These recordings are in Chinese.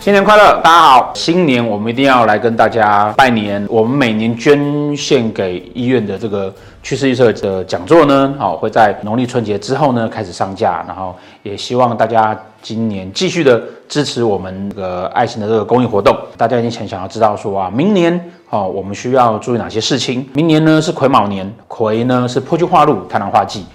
新年快乐，大家好！新年我们一定要来跟大家拜年。我们每年捐献给医院的这个趋势预测的讲座呢，好，会在农历春节之后呢开始上架。然后也希望大家今年继续的支持我们这个爱心的这个公益活动。大家一定很想要知道说啊，明年哦，我们需要注意哪些事情？明年呢是癸卯年，癸呢是破军化禄，贪狼化忌。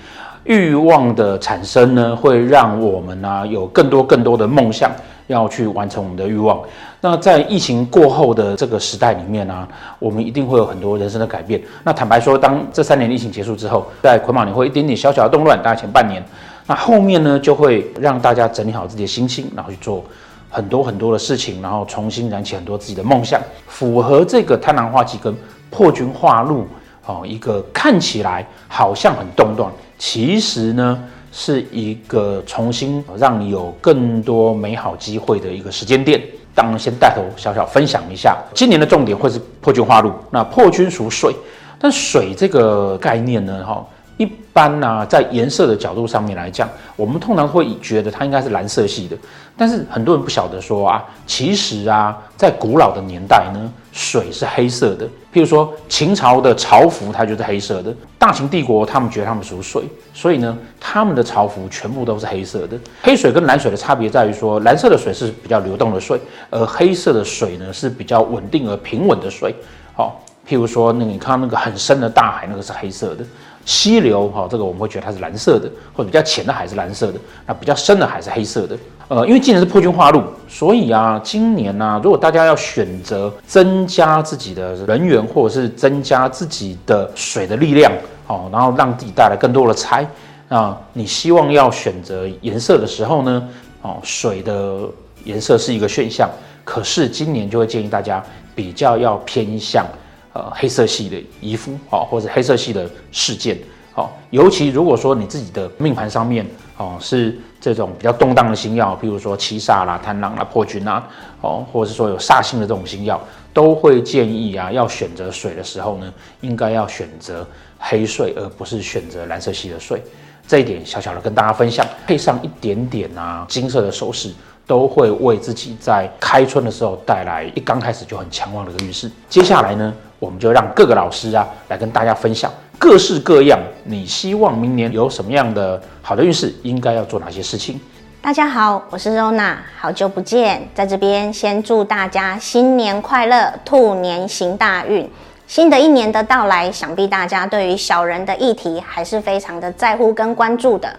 欲望的产生呢，会让我们呢、有更多更多的梦想。要去完成我们的欲望。那在疫情过后的这个时代里面呢、我们一定会有很多人生的改变。那坦白说，当这三年疫情结束之后，在捆绑年会一点点小小的动乱，大概前半年。那后面呢，就会让大家整理好自己的心情，然后去做很多很多的事情，然后重新燃起很多自己的梦想，符合这个贪狼化忌跟破军化禄哦，一个看起来好像很动荡，其实呢。是一个重新让你有更多美好机会的一个时间点。当然，先带头小小分享一下，今年的重点会是破军化禄。那破军属水，但水这个概念呢，哈。一般呢、在颜色的角度上面来讲，我们通常会觉得它应该是蓝色系的。但是很多人不晓得说啊，其实啊，在古老的年代呢，水是黑色的。譬如说秦朝的朝服，它就是黑色的。大秦帝国他们觉得他们属水，所以呢，他们的潮服全部都是黑色的。黑水跟蓝水的差别在于说，蓝色的水是比较流动的水，而黑色的水呢是比较稳定而平稳的水。好，譬如说那你看那个很深的大海，那个是黑色的。溪流哈，这个我们会觉得它是蓝色的，或者比较浅的海是蓝色的，那比较深的海是黑色的。呃，因为今年是破军化禄，所以啊，今年呢、如果大家要选择增加自己的人员，或者是增加自己的水的力量，哦，然后让自己带来更多的财，啊，你希望要选择颜色的时候呢，哦，水的颜色是一个选项，可是今年就会建议大家比较要偏向。呃，黑色系的衣服，哦，或者黑色系的事件，哦，尤其如果说你自己的命盘上面，哦，是这种比较动荡的星曜，譬如说七煞啦、贪狼啦、破军啊，哦，或者是说有煞星的这种星曜，都会建议啊，要选择水的时候呢，应该要选择黑水，而不是选择蓝色系的水。这一点小小的跟大家分享，配上一点点啊金色的首饰。都会为自己在开春的时候带来一刚开始就很强旺的一个运势。接下来呢，我们就让各个老师啊来跟大家分享各式各样，你希望明年有什么样的好的运势，应该要做哪些事情。大家好，我是 Rona，好久不见，在这边先祝大家新年快乐，兔年行大运。新的一年的到来，想必大家对于小人的议题还是非常的在乎跟关注的。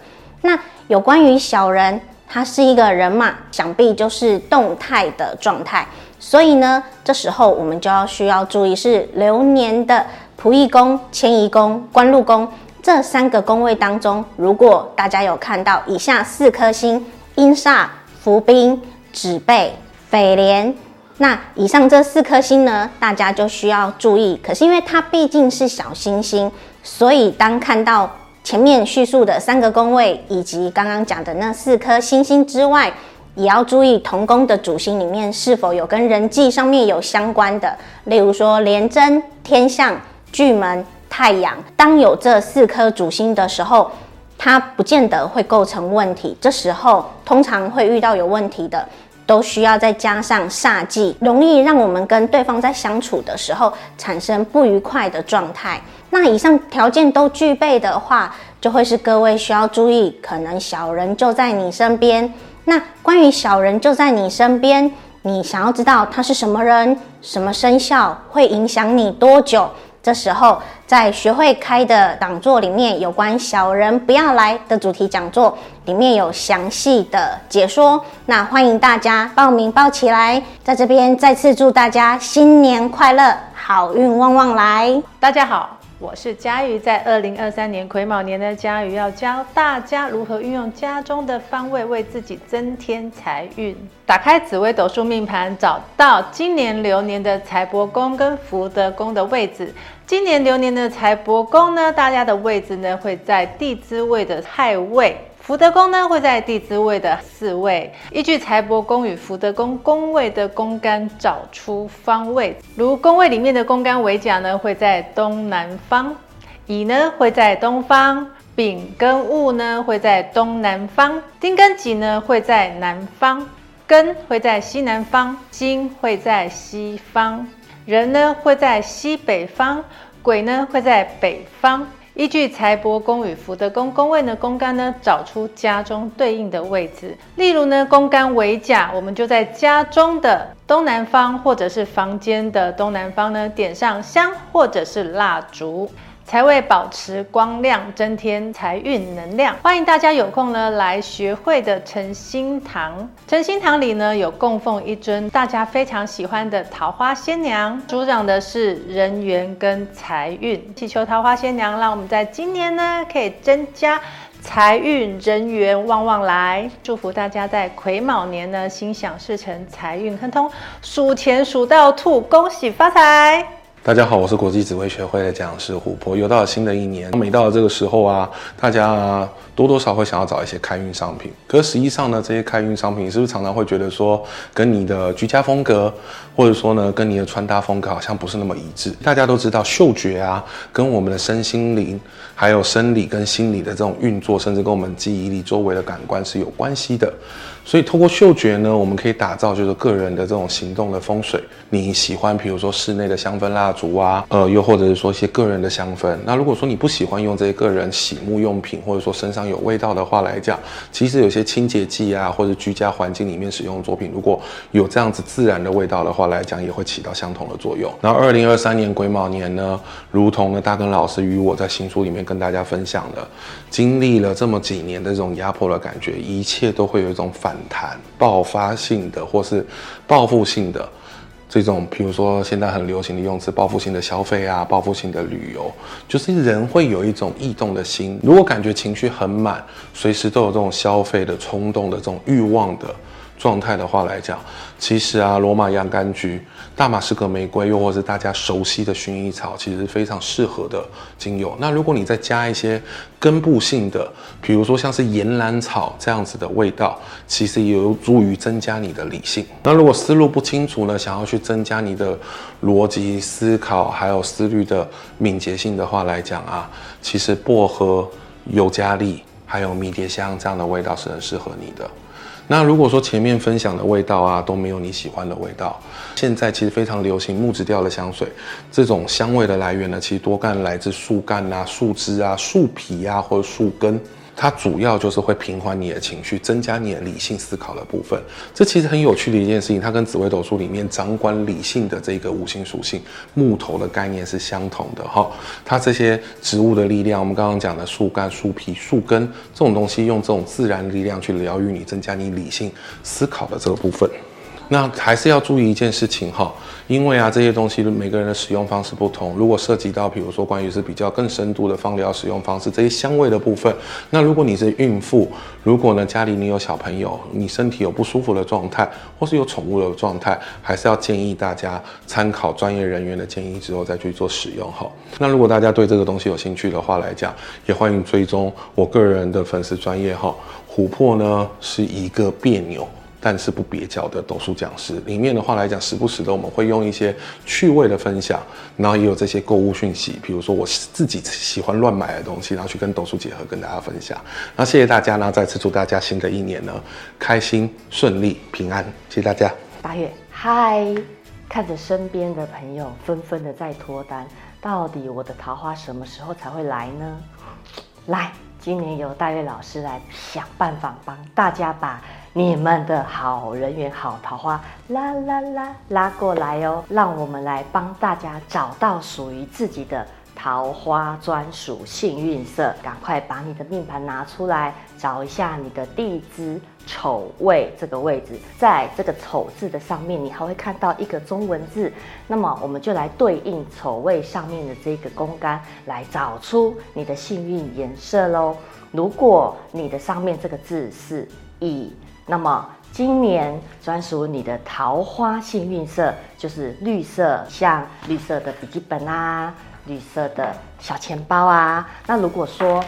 那有关于小人。他是一个人嘛，想必就是动态的状态，所以呢，这时候我们就要需要注意是流年的仆役宫、迁移宫、官禄宫这三个宫位当中，如果大家有看到以下四颗星：阴煞、伏兵、指背、匪廉，那以上这四颗星呢，大家就需要注意。可是因为它毕竟是小星星，所以当看到。前面叙述的三个宫位，以及刚刚讲的那四颗星星之外，也要注意同宫的主星里面是否有跟人际上面有相关的，例如说廉贞、天相、巨门、太阳。当有这四颗主星的时候，它不见得会构成问题。这时候通常会遇到有问题的，都需要再加上煞忌，容易让我们跟对方在相处的时候产生不愉快的状态。那以上条件都具备的话，就会是各位需要注意，可能小人就在你身边。那关于小人就在你身边，你想要知道他是什么人、什么生肖，会影响你多久？这时候在学会开的讲座里面，有关小人不要来的主题讲座里面有详细的解说。那欢迎大家报名报起来，在这边再次祝大家新年快乐，好运旺旺来！大家好。我是佳瑜，在二零二三年癸卯年的佳瑜要教大家如何运用家中的方位为自己增添财运。打开紫微斗数命盘，找到今年流年的财帛宫跟福德宫的位置。今年流年的财帛宫呢，大家的位置呢会在地支位的亥位。福德宫呢会在地支位的四位，依据财帛宫与福德宫宫位的宫干找出方位，如宫位里面的宫干为甲呢会在东南方，乙呢会在东方，丙跟戊呢会在东南方，丁跟己呢会在南方。庚会在西南方，金会在西方，人呢会在西北方，鬼呢会在北方。依据财帛宫与福德宫宫位呢，宫干呢找出家中对应的位置。例如呢，宫干为甲，我们就在家中的东南方，或者是房间的东南方呢，点上香或者是蜡烛。才为保持光亮，增添财运能量。欢迎大家有空呢来学会的诚心堂。诚心堂里呢有供奉一尊大家非常喜欢的桃花仙娘，主掌的是人缘跟财运。祈求桃花仙娘，让我们在今年呢可以增加财运、人缘旺旺来。祝福大家在癸卯年呢心想事成，财运亨通，数钱数到吐，恭喜发财。大家好，我是国际紫微学会的讲师琥珀。又到了新的一年，每到了这个时候啊，大家啊多多少少会想要找一些开运商品。可是实际上呢，这些开运商品，是不是常常会觉得说，跟你的居家风格，或者说呢，跟你的穿搭风格好像不是那么一致？大家都知道，嗅觉啊，跟我们的身心灵，还有生理跟心理的这种运作，甚至跟我们记忆力、周围的感官是有关系的。所以通过嗅觉呢，我们可以打造就是个人的这种行动的风水。你喜欢，比如说室内的香氛蜡烛啊，呃，又或者是说一些个人的香氛。那如果说你不喜欢用这些个人洗沐用品，或者说身上有味道的话来讲，其实有些清洁剂啊，或者居家环境里面使用的作品，如果有这样子自然的味道的话来讲，也会起到相同的作用。然后二零二三年癸卯年呢，如同呢大根老师与我在新书里面跟大家分享的，经历了这么几年的这种压迫的感觉，一切都会有一种反。谈爆发性的或是报复性的这种，比如说现在很流行的用词，报复性的消费啊，报复性的旅游，就是人会有一种异动的心。如果感觉情绪很满，随时都有这种消费的冲动的这种欲望的。状态的话来讲，其实啊，罗马洋甘菊、大马士革玫瑰，又或是大家熟悉的薰衣草，其实是非常适合的精油。那如果你再加一些根部性的，比如说像是岩兰草这样子的味道，其实也有助于增加你的理性。那如果思路不清楚呢，想要去增加你的逻辑思考，还有思虑的敏捷性的话来讲啊，其实薄荷、尤加利还有迷迭香这样的味道是很适合你的。那如果说前面分享的味道啊都没有你喜欢的味道，现在其实非常流行木质调的香水，这种香味的来源呢，其实多干来自树干啊、树枝啊、树皮啊或者树根。它主要就是会平缓你的情绪，增加你的理性思考的部分。这其实很有趣的一件事情，它跟紫微斗数里面掌管理性的这个五行属性木头的概念是相同的哈。它这些植物的力量，我们刚刚讲的树干、树皮、树根这种东西，用这种自然力量去疗愈你，增加你理性思考的这个部分。那还是要注意一件事情哈，因为啊这些东西每个人的使用方式不同，如果涉及到比如说关于是比较更深度的芳疗使用方式，这些香味的部分，那如果你是孕妇，如果呢家里你有小朋友，你身体有不舒服的状态，或是有宠物的状态，还是要建议大家参考专业人员的建议之后再去做使用哈。那如果大家对这个东西有兴趣的话来讲，也欢迎追踪我个人的粉丝专业哈。琥珀呢是一个别扭。但是不蹩脚的斗数讲师里面的话来讲，时不时的我们会用一些趣味的分享，然后也有这些购物讯息，比如说我自己喜欢乱买的东西，然后去跟斗数结合跟大家分享。那谢谢大家呢，再次祝大家新的一年呢开心顺利平安，谢谢大家。八月，嗨，看着身边的朋友纷纷的在脱单，到底我的桃花什么时候才会来呢？来，今年由大月老师来想办法帮大家把。你们的好人缘、好桃花，拉拉拉拉过来哦！让我们来帮大家找到属于自己的桃花专属幸运色。赶快把你的命盘拿出来，找一下你的地支丑位这个位置，在这个丑字的上面，你还会看到一个中文字。那么我们就来对应丑位上面的这个宫干，来找出你的幸运颜色喽。如果你的上面这个字是乙。那么今年专属你的桃花幸运色就是绿色，像绿色的笔记本啊，绿色的小钱包啊。那如果说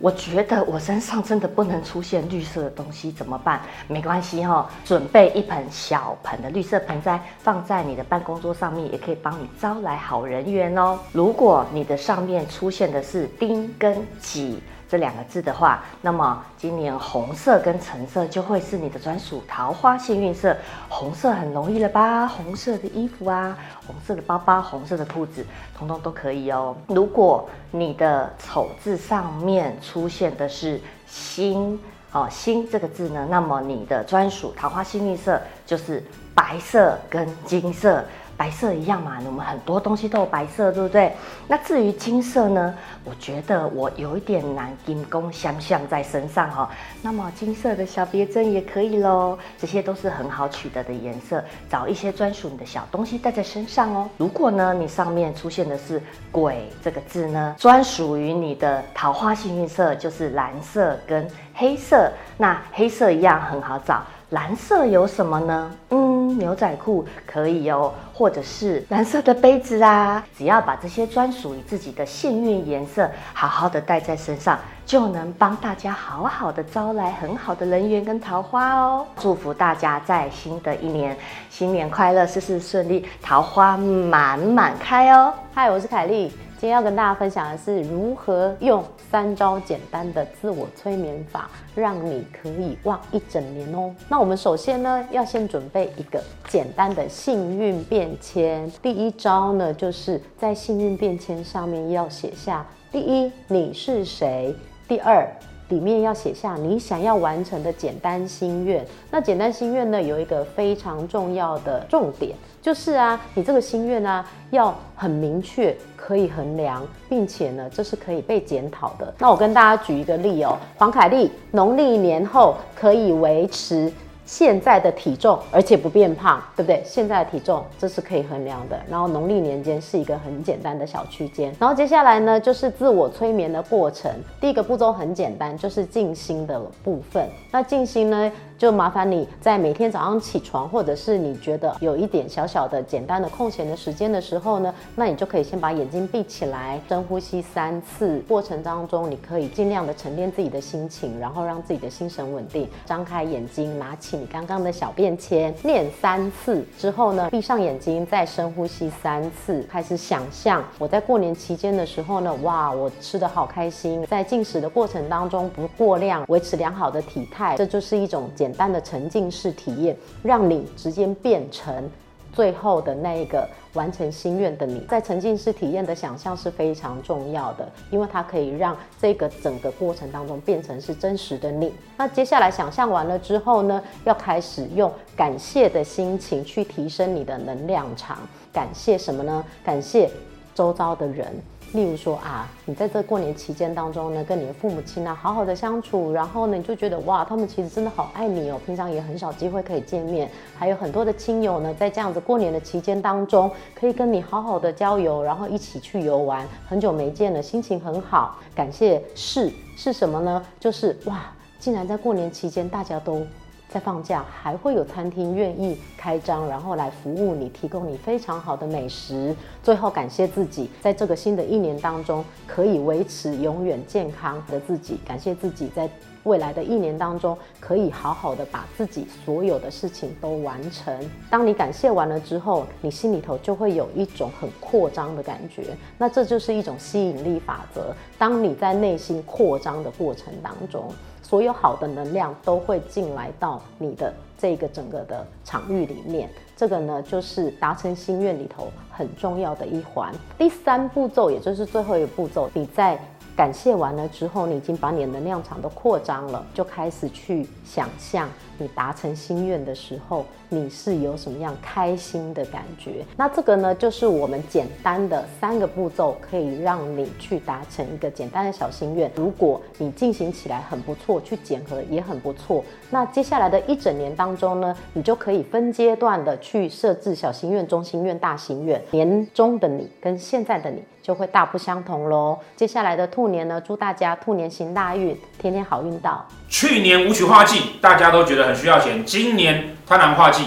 我觉得我身上真的不能出现绿色的东西怎么办？没关系哈，准备一盆小盆的绿色盆栽放在你的办公桌上面，也可以帮你招来好人缘哦。如果你的上面出现的是丁跟己。这两个字的话，那么今年红色跟橙色就会是你的专属桃花幸运色。红色很容易了吧？红色的衣服啊，红色的包包，红色的裤子，通通都可以哦。如果你的丑字上面出现的是辛哦，辛这个字呢，那么你的专属桃花幸运色就是白色跟金色。白色一样嘛，我们很多东西都有白色，对不对？那至于金色呢？我觉得我有一点难金光相向在身上哈、哦。那么金色的小别针也可以喽，这些都是很好取得的颜色，找一些专属你的小东西带在身上哦。如果呢，你上面出现的是鬼这个字呢，专属于你的桃花幸运色就是蓝色跟黑色。那黑色一样很好找，蓝色有什么呢？嗯。牛仔裤可以哦，或者是蓝色的杯子啊，只要把这些专属于自己的幸运颜色好好的带在身上，就能帮大家好好的招来很好的人缘跟桃花哦。祝福大家在新的一年新年快乐，事事顺利，桃花满满开哦。嗨，我是凯莉。今天要跟大家分享的是如何用三招简单的自我催眠法，让你可以忘一整年哦。那我们首先呢，要先准备一个简单的幸运便签。第一招呢，就是在幸运便签上面要写下：第一，你是谁；第二，里面要写下你想要完成的简单心愿。那简单心愿呢，有一个非常重要的重点。就是啊，你这个心愿啊，要很明确，可以衡量，并且呢，这是可以被检讨的。那我跟大家举一个例哦，黄凯莉农历年后可以维持现在的体重，而且不变胖，对不对？现在的体重这是可以衡量的。然后农历年间是一个很简单的小区间。然后接下来呢，就是自我催眠的过程。第一个步骤很简单，就是静心的部分。那静心呢，就麻烦你在每天早上起床，或者是你觉得有一点小小的简单的空闲的时间的时候呢，那你就可以先把眼睛闭起来，深呼吸三次。过程当中，你可以尽量的沉淀自己的心情，然后让自己的心神稳定。张开眼睛，拿起你刚刚的小便签，念三次之后呢，闭上眼睛，再深呼吸三次，开始想象我在过年期间的时候呢，哇，我吃的好开心，在进食的过程当中不过量，维持良好的体态，这就是一种简单的沉浸式体验，让你直接变成最后的那一个完成心愿的你。在沉浸式体验的想象是非常重要的，因为它可以让这个整个过程当中变成是真实的你。那接下来想象完了之后呢，要开始用感谢的心情去提升你的能量场。感谢什么呢？感谢周遭的人。例如说啊，你在这过年期间当中呢，跟你的父母亲啊好好的相处，然后呢，你就觉得哇，他们其实真的好爱你哦。平常也很少机会可以见面，还有很多的亲友呢，在这样子过年的期间当中，可以跟你好好的交游，然后一起去游玩。很久没见了，心情很好。感谢是是什么呢？就是哇，竟然在过年期间大家都。在放假还会有餐厅愿意开张，然后来服务你，提供你非常好的美食。最后感谢自己，在这个新的一年当中可以维持永远健康的自己。感谢自己在未来的一年当中可以好好的把自己所有的事情都完成。当你感谢完了之后，你心里头就会有一种很扩张的感觉。那这就是一种吸引力法则。当你在内心扩张的过程当中。所有好的能量都会进来到你的这个整个的场域里面，这个呢就是达成心愿里头很重要的一环。第三步骤，也就是最后一个步骤，你在感谢完了之后，你已经把你的能量场都扩张了，就开始去想象你达成心愿的时候，你是有什么样开心的感觉。那这个呢，就是我们简单的三个步骤，可以让你去达成一个简单的小心愿。如果你进行起来很不错，去检核也很不错，那接下来的一整年当中呢，你就可以分阶段的去设置小心愿、中心愿、大心愿。年终的你跟现在的你就会大不相同喽。接下来的兔年呢，祝大家兔年行大运，天天好运到。去年五曲化忌，大家都觉得很需要钱。今年贪婪化季，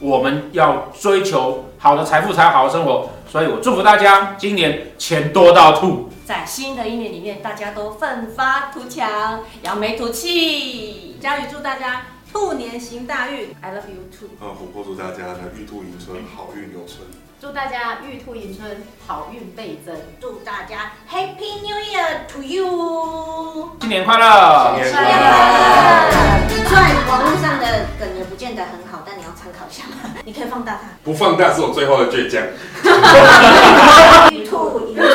我们要追求好的财富才有好的生活。所以我祝福大家，今年钱多到吐。在新的一年里面，大家都奋发图强，扬眉吐气。佳宇祝大家兔年行大运，I love you too。啊，琥珀祝大家呢玉兔迎春，好运永存。祝大家玉兔迎春，好运倍增。祝大家 Happy New Year to you！新年快乐！新年快乐！虽然网络上的梗也不见得很好，但你要参考一下嘛。你可以放大它。不放大是我最后的倔强。玉兔迎春，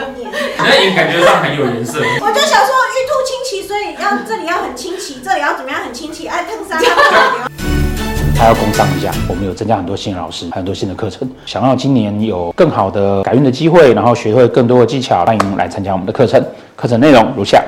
万年。那也感觉上很有颜色。我就想说玉兔清奇，所以要这里要很清奇，这里要怎么样很清奇？爱烫衫。还要工商一下，我们有增加很多新的老师，很多新的课程。想要今年有更好的改运的机会，然后学会更多的技巧，欢迎来参加我们的课程。课程内容如下。